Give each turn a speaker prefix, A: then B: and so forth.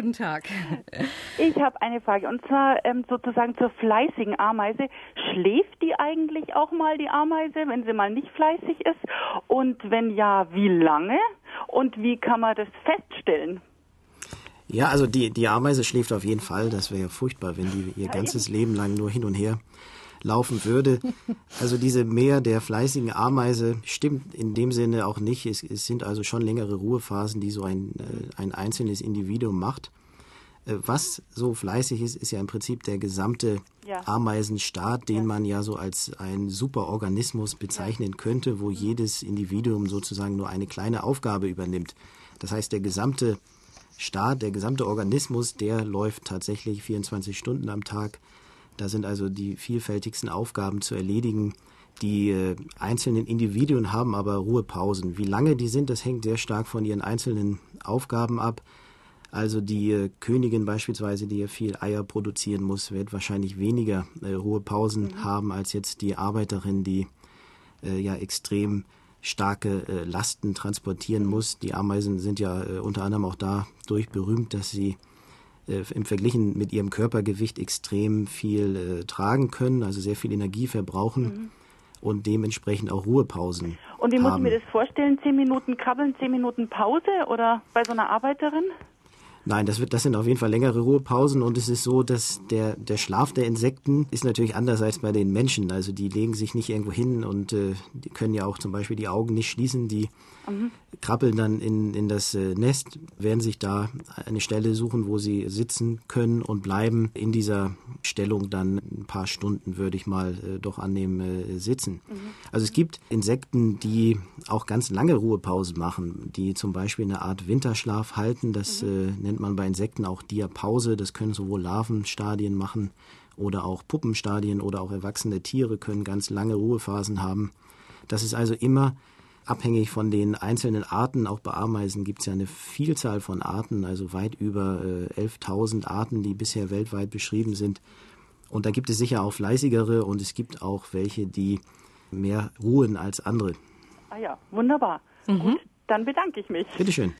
A: guten Tag.
B: Ich habe eine Frage und zwar ähm, sozusagen zur fleißigen Ameise. Schläft die eigentlich auch mal die Ameise, wenn sie mal nicht fleißig ist? Und wenn ja, wie lange? Und wie kann man das feststellen?
C: Ja, also die, die Ameise schläft auf jeden Fall. Das wäre ja furchtbar, wenn die ihr ganzes Leben lang nur hin und her laufen würde. Also diese Mehr der fleißigen Ameise stimmt in dem Sinne auch nicht. Es, es sind also schon längere Ruhephasen, die so ein, äh, ein einzelnes Individuum macht. Äh, was so fleißig ist, ist ja im Prinzip der gesamte ja. Ameisenstaat, den ja. man ja so als ein Superorganismus bezeichnen könnte, wo jedes Individuum sozusagen nur eine kleine Aufgabe übernimmt. Das heißt, der gesamte Staat, der gesamte Organismus, der läuft tatsächlich 24 Stunden am Tag. Da sind also die vielfältigsten Aufgaben zu erledigen. Die äh, einzelnen Individuen haben aber Ruhepausen. Wie lange die sind, das hängt sehr stark von ihren einzelnen Aufgaben ab. Also die äh, Königin beispielsweise, die ja viel Eier produzieren muss, wird wahrscheinlich weniger äh, Ruhepausen mhm. haben als jetzt die Arbeiterin, die äh, ja extrem starke äh, Lasten transportieren muss. Die Ameisen sind ja unter anderem auch dadurch berühmt, dass sie äh, im Verglichen mit ihrem Körpergewicht extrem viel äh, tragen können, also sehr viel Energie verbrauchen. Mhm. Und dementsprechend auch Ruhepausen.
B: Und wie muss ich mir das vorstellen? Zehn Minuten krabbeln, zehn Minuten Pause oder bei so einer Arbeiterin?
C: Nein, das, wird, das sind auf jeden Fall längere Ruhepausen und es ist so, dass der, der Schlaf der Insekten ist natürlich anders als bei den Menschen. Also die legen sich nicht irgendwo hin und äh, die können ja auch zum Beispiel die Augen nicht schließen. Die mhm. krabbeln dann in, in das äh, Nest, werden sich da eine Stelle suchen, wo sie sitzen können und bleiben in dieser Stellung dann ein paar Stunden, würde ich mal äh, doch annehmen, äh, sitzen. Mhm. Also es gibt Insekten, die auch ganz lange Ruhepausen machen, die zum Beispiel eine Art Winterschlaf halten. Das mhm. äh, nennt man bei Insekten auch Diapause. Das können sowohl Larvenstadien machen oder auch Puppenstadien oder auch erwachsene Tiere können ganz lange Ruhephasen haben. Das ist also immer abhängig von den einzelnen Arten. Auch bei Ameisen gibt es ja eine Vielzahl von Arten, also weit über äh, 11.000 Arten, die bisher weltweit beschrieben sind. Und da gibt es sicher auch fleißigere und es gibt auch welche, die mehr ruhen als andere.
B: Ah ja, wunderbar. Mhm. Gut, dann bedanke ich mich.
C: Bitteschön.